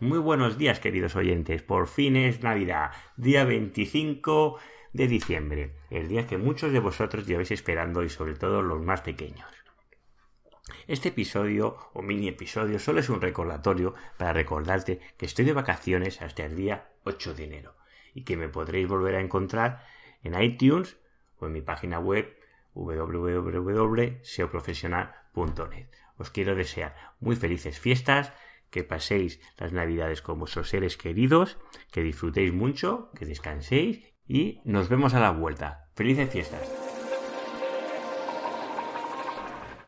Muy buenos días, queridos oyentes. Por fin es Navidad, día 25 de diciembre, el día que muchos de vosotros lleváis esperando y sobre todo los más pequeños. Este episodio o mini episodio solo es un recordatorio para recordarte que estoy de vacaciones hasta el día 8 de enero y que me podréis volver a encontrar en iTunes o en mi página web www.seoprofesional.net. Os quiero desear muy felices fiestas que paséis las navidades con vuestros seres queridos, que disfrutéis mucho, que descanséis y nos vemos a la vuelta. ¡Felices fiestas!